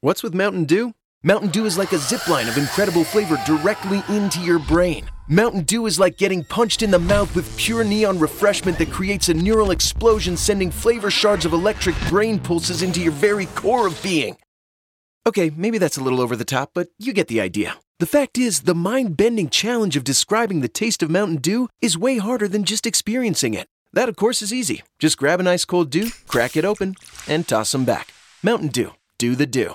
What's with Mountain Dew? Mountain Dew is like a zipline of incredible flavor directly into your brain. Mountain Dew is like getting punched in the mouth with pure neon refreshment that creates a neural explosion, sending flavor shards of electric brain pulses into your very core of being. Okay, maybe that's a little over the top, but you get the idea. The fact is, the mind bending challenge of describing the taste of Mountain Dew is way harder than just experiencing it. That, of course, is easy. Just grab an ice cold dew, crack it open, and toss them back. Mountain Dew. Do the do.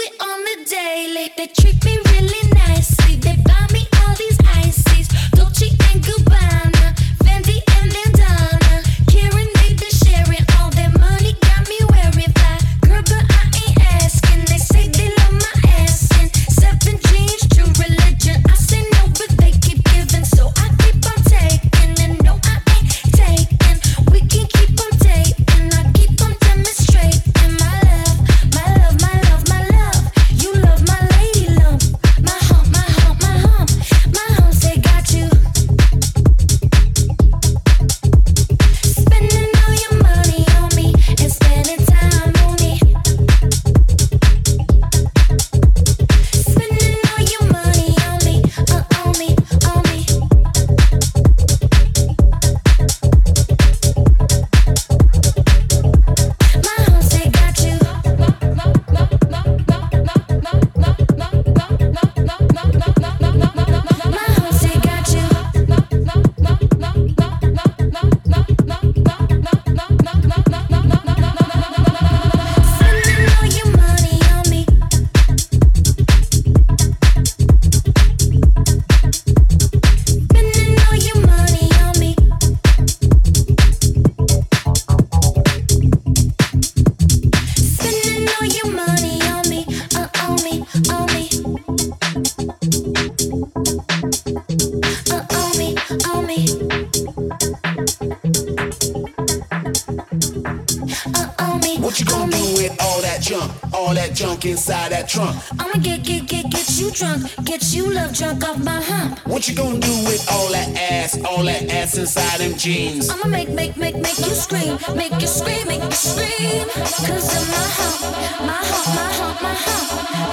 drunk, get you love drunk off my hump. What you gonna do with all that ass, all that ass inside them jeans? I'ma make, make, make, make you scream, make you scream, make you scream. Cause of my hump, my hump, my hump, my hump,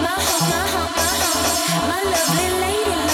my hump, my hump, my hump, my lovely lady.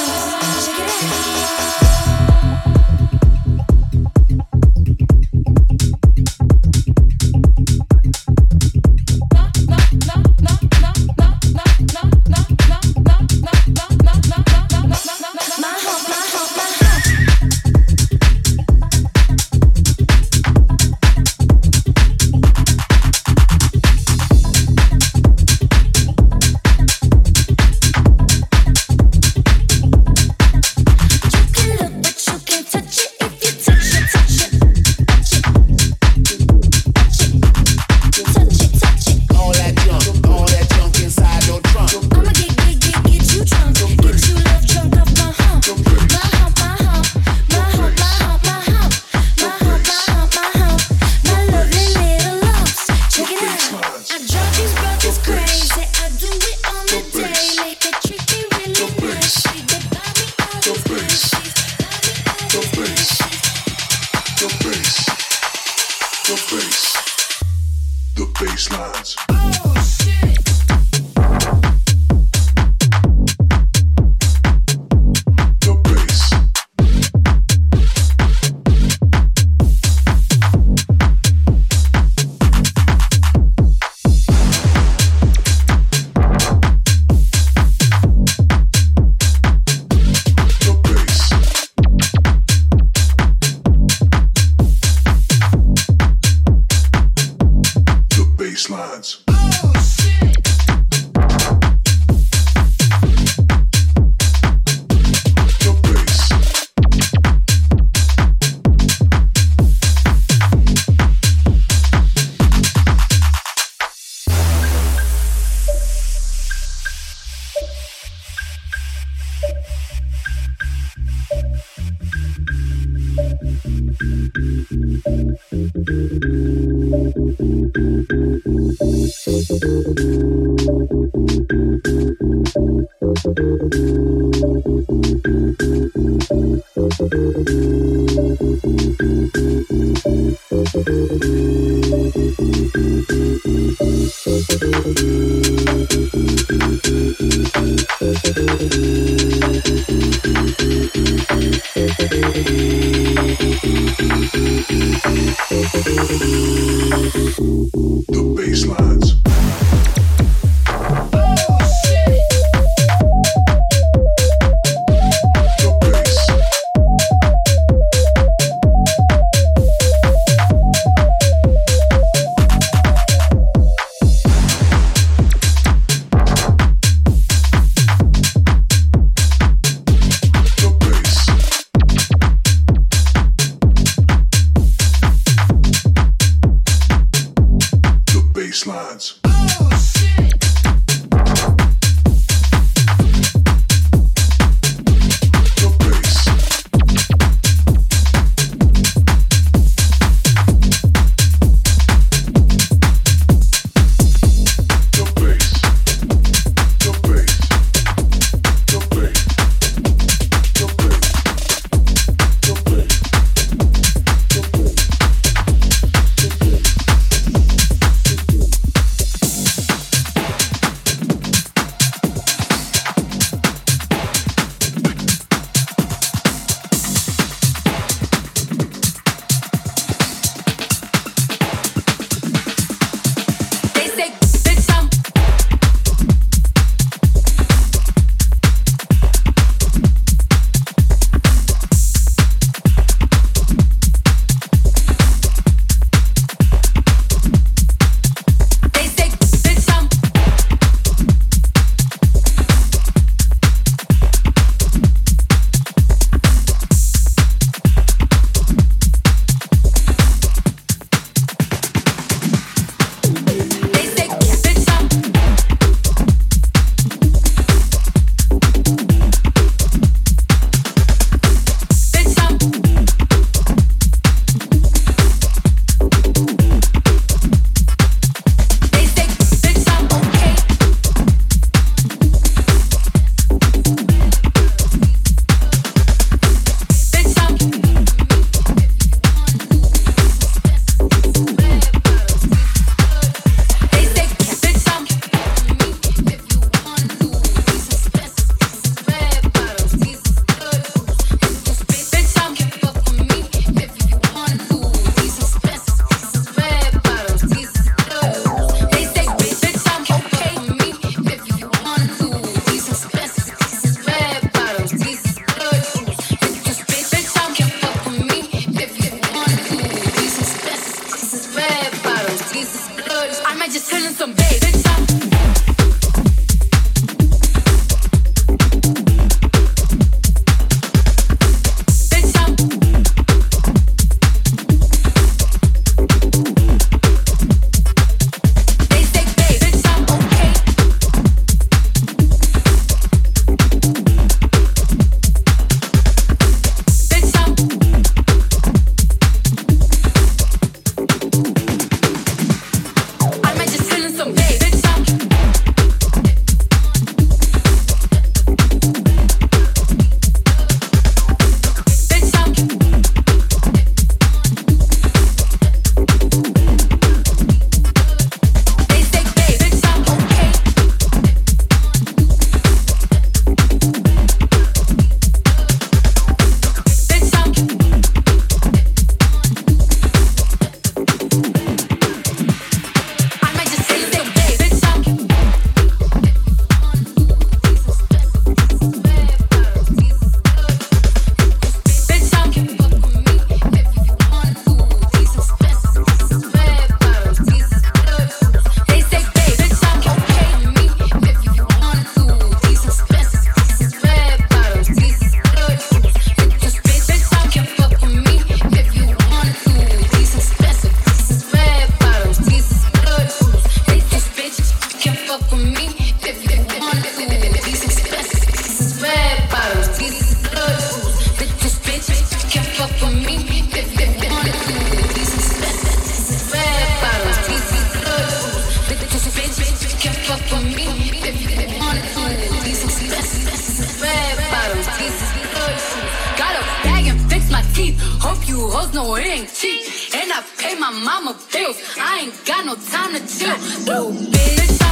no, it ain't cheap. And I pay my mama bills. I ain't got no time to chill. Ooh, bitch.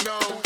Thank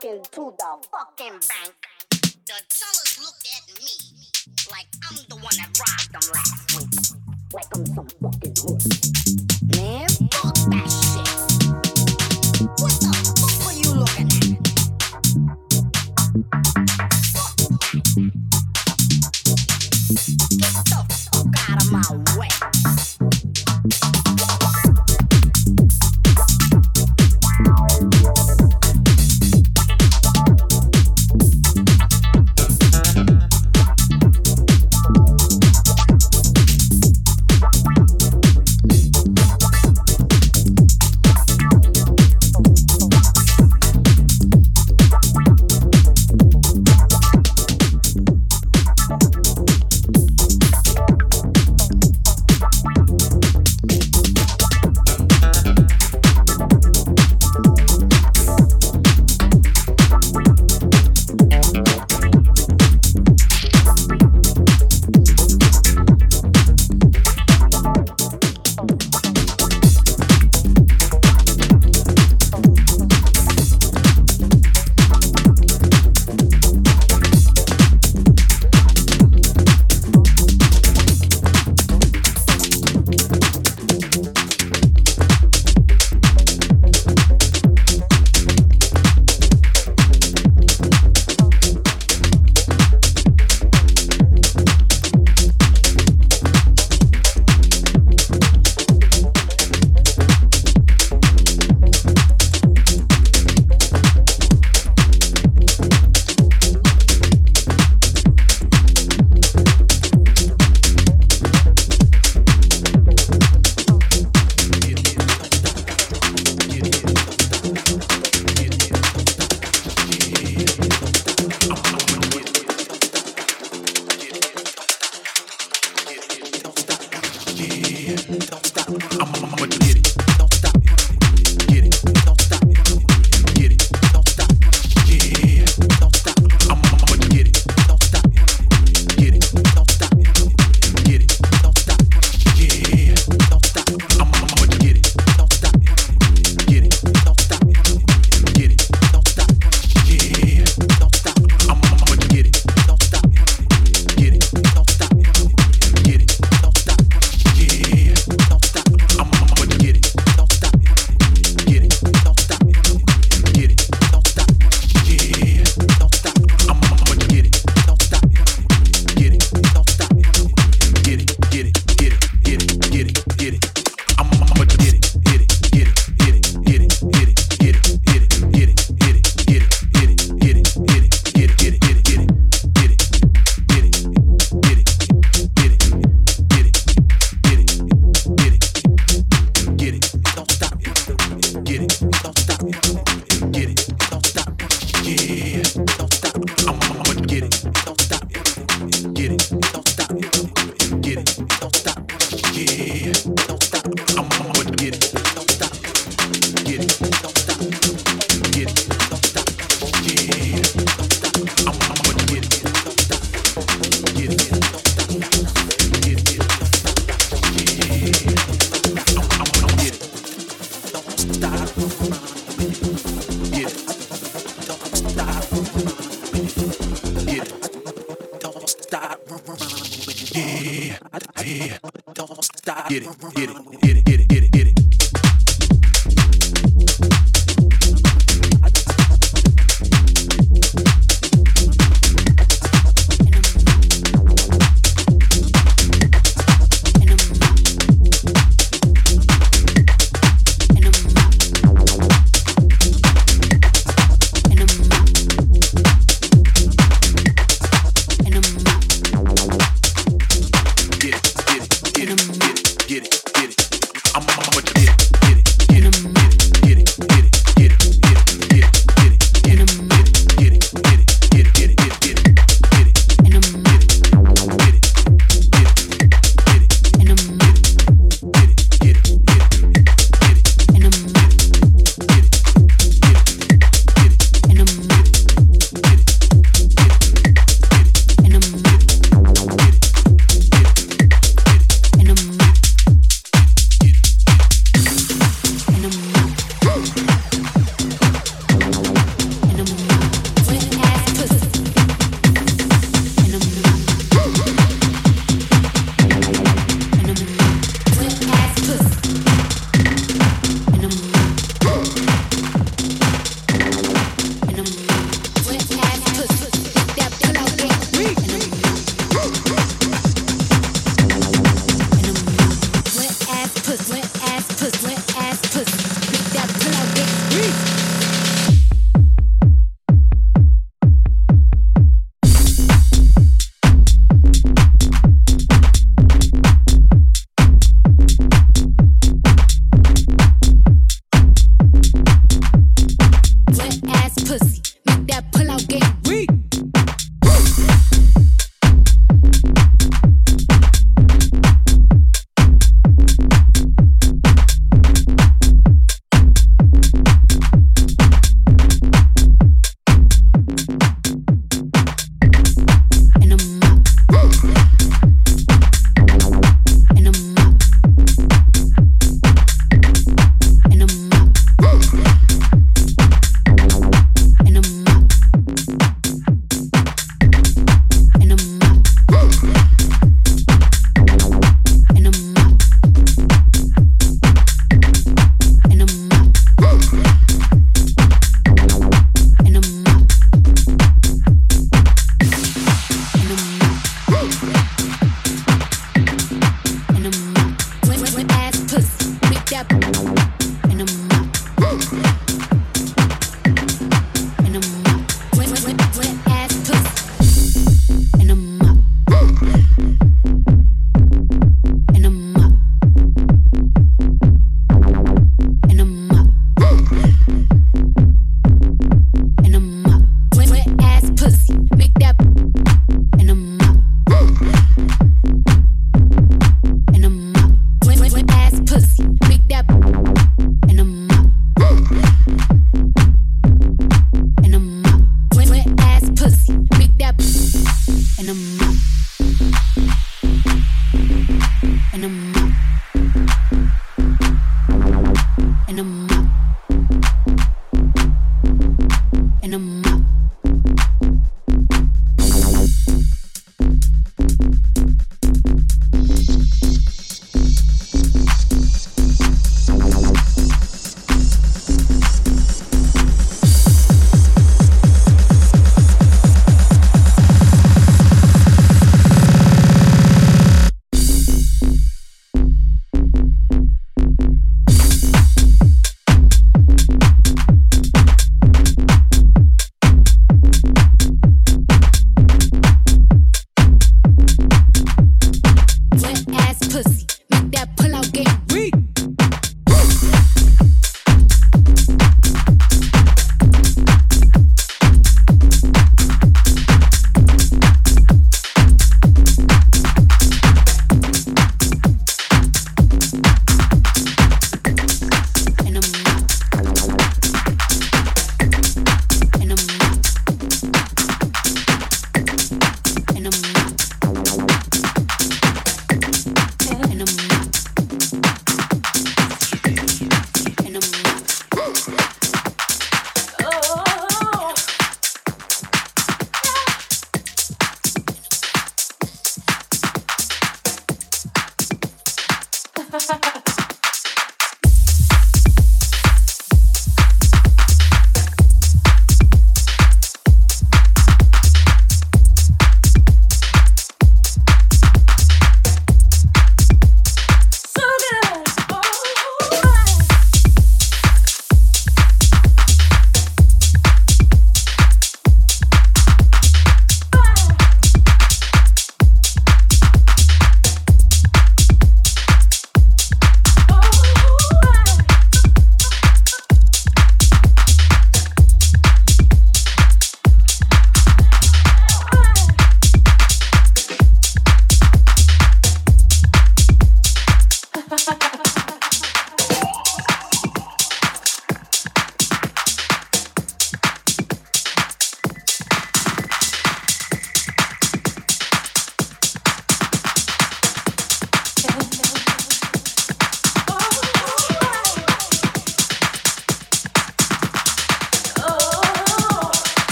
time I walk into the fucking bank, the tellers look at me like I'm the one that robbed them last week? Like I'm some fucking hood. Man, fuck that shit. What the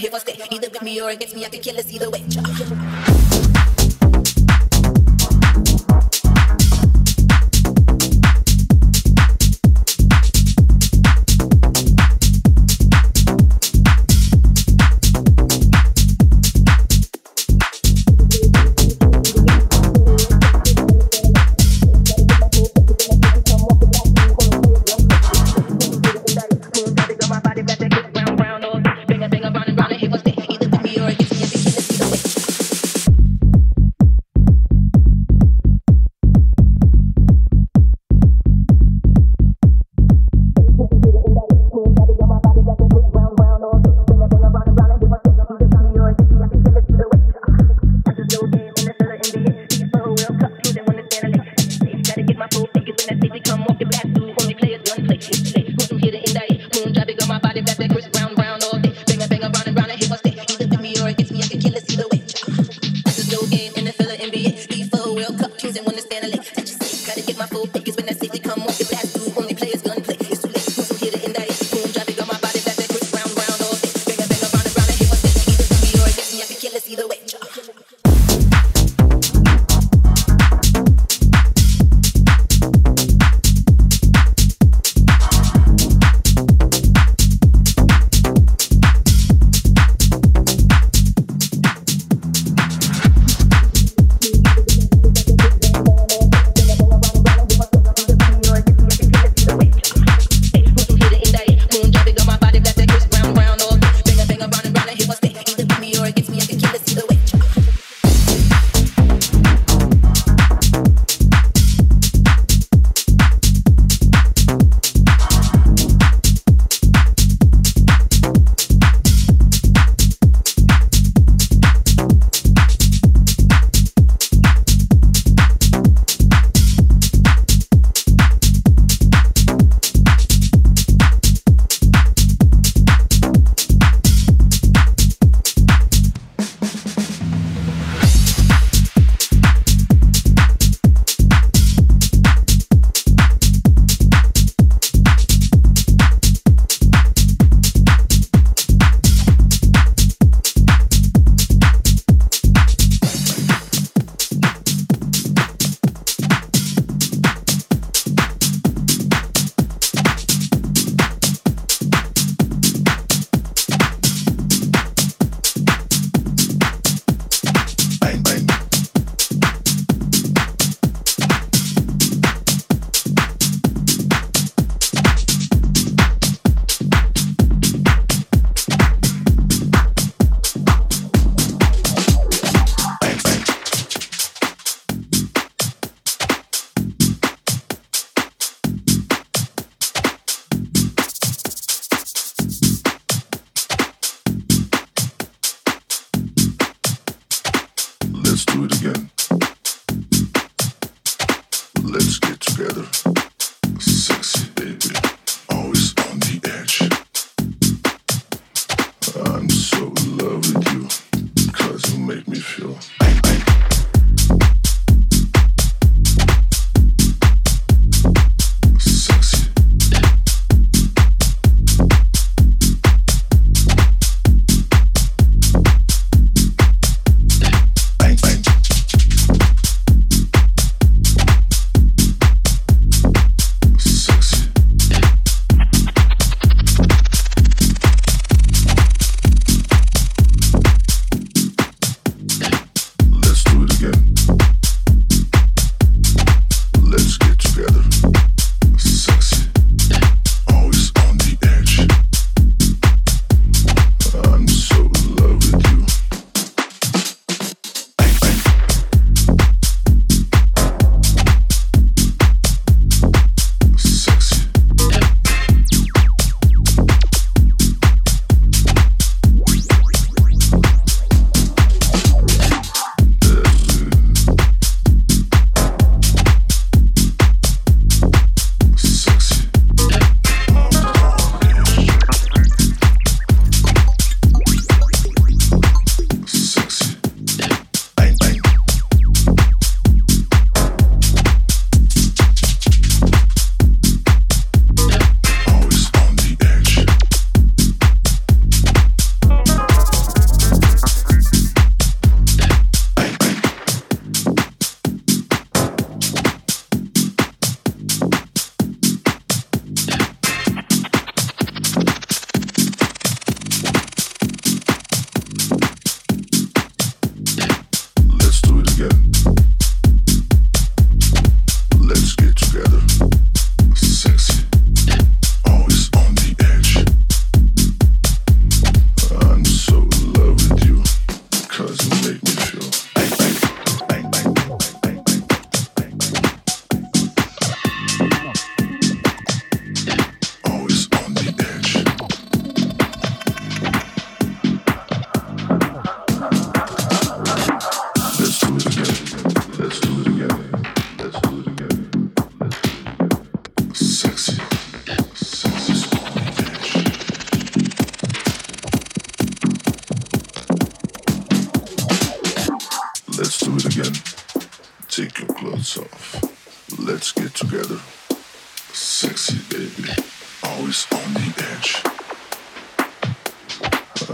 here for stay. Either with me or against me, I could kill us either way. yourself. Let's get together. Sexy baby, always on the edge.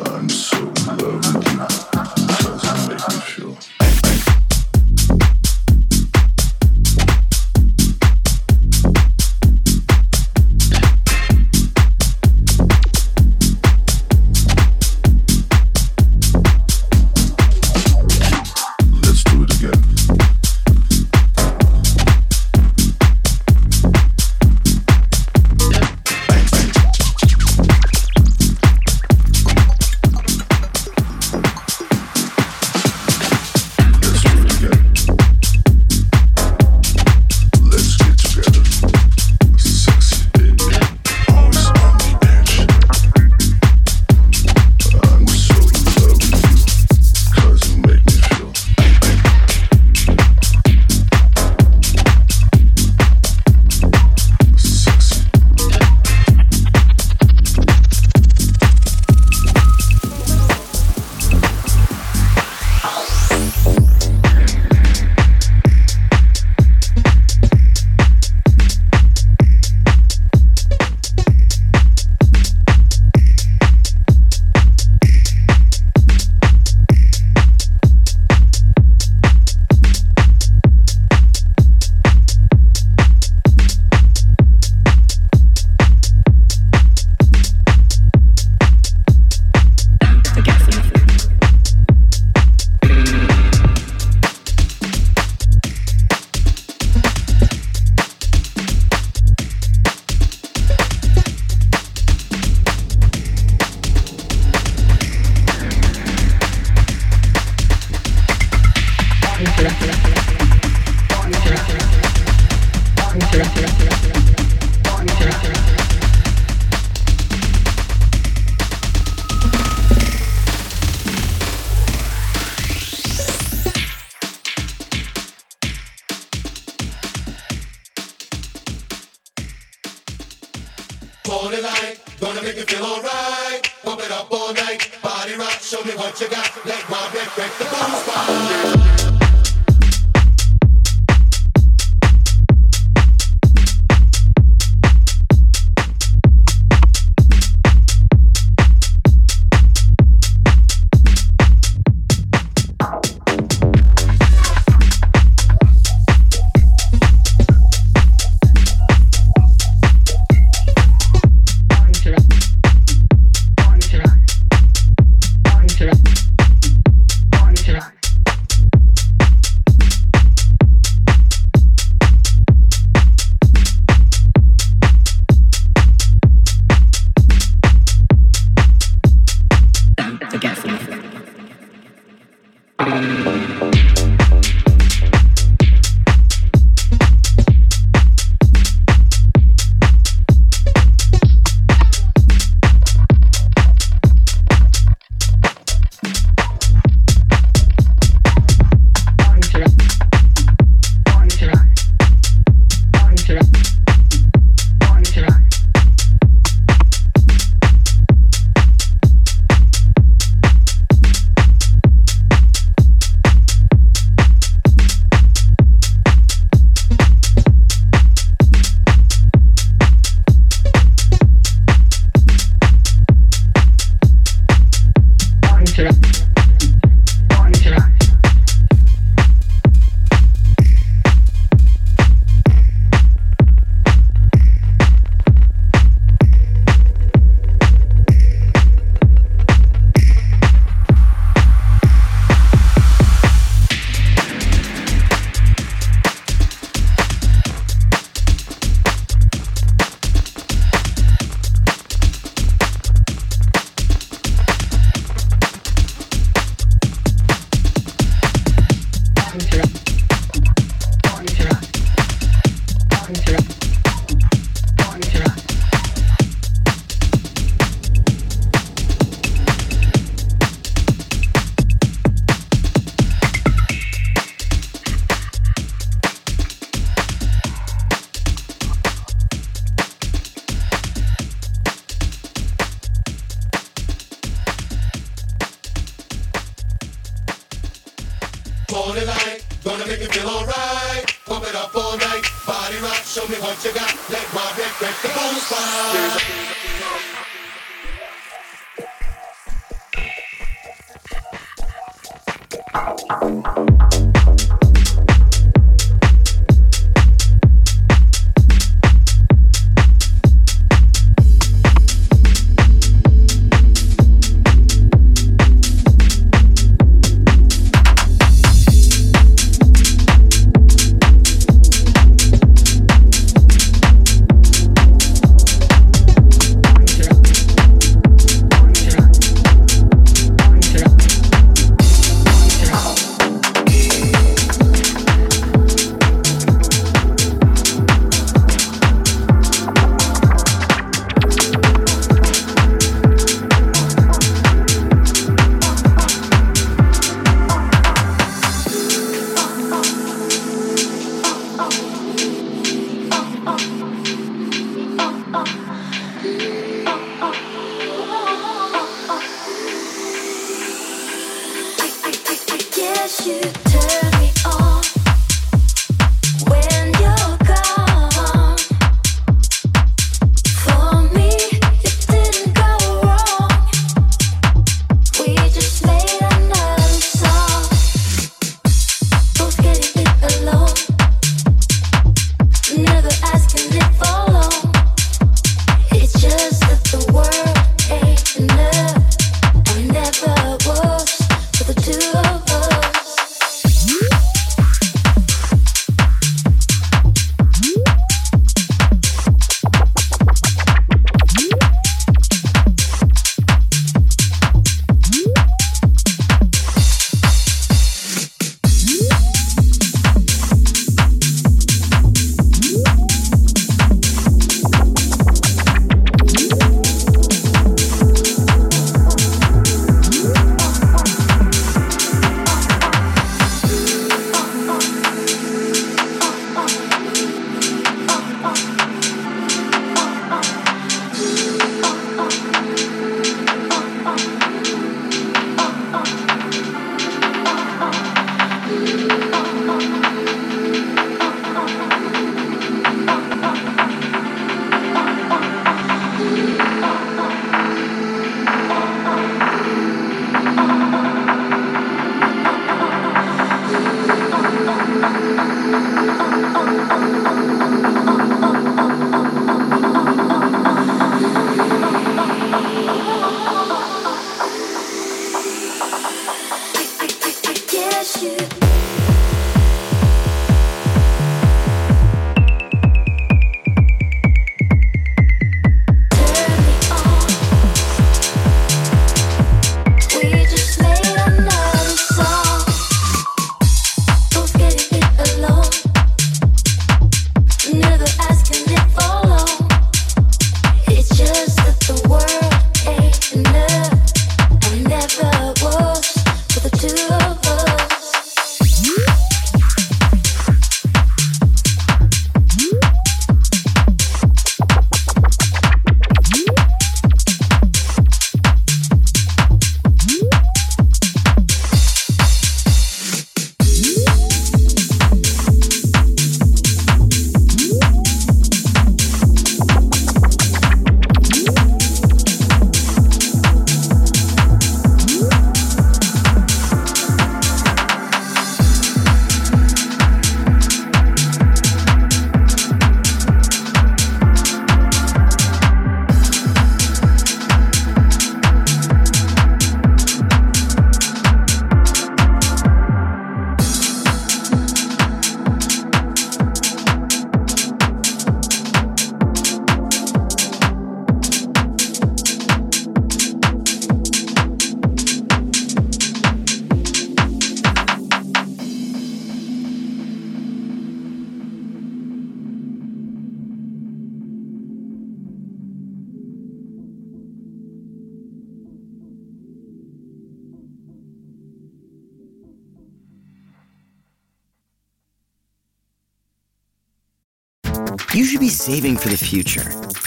I'm so in love with you. Hola. You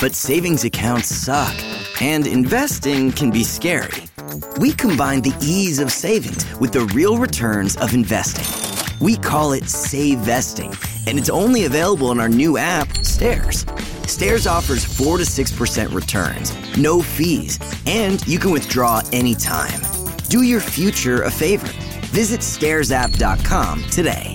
but savings accounts suck, and investing can be scary. We combine the ease of savings with the real returns of investing. We call it Save Vesting, and it's only available in our new app, Stairs. Stairs offers 4 to 6% returns, no fees, and you can withdraw anytime. Do your future a favor. Visit stairsapp.com today.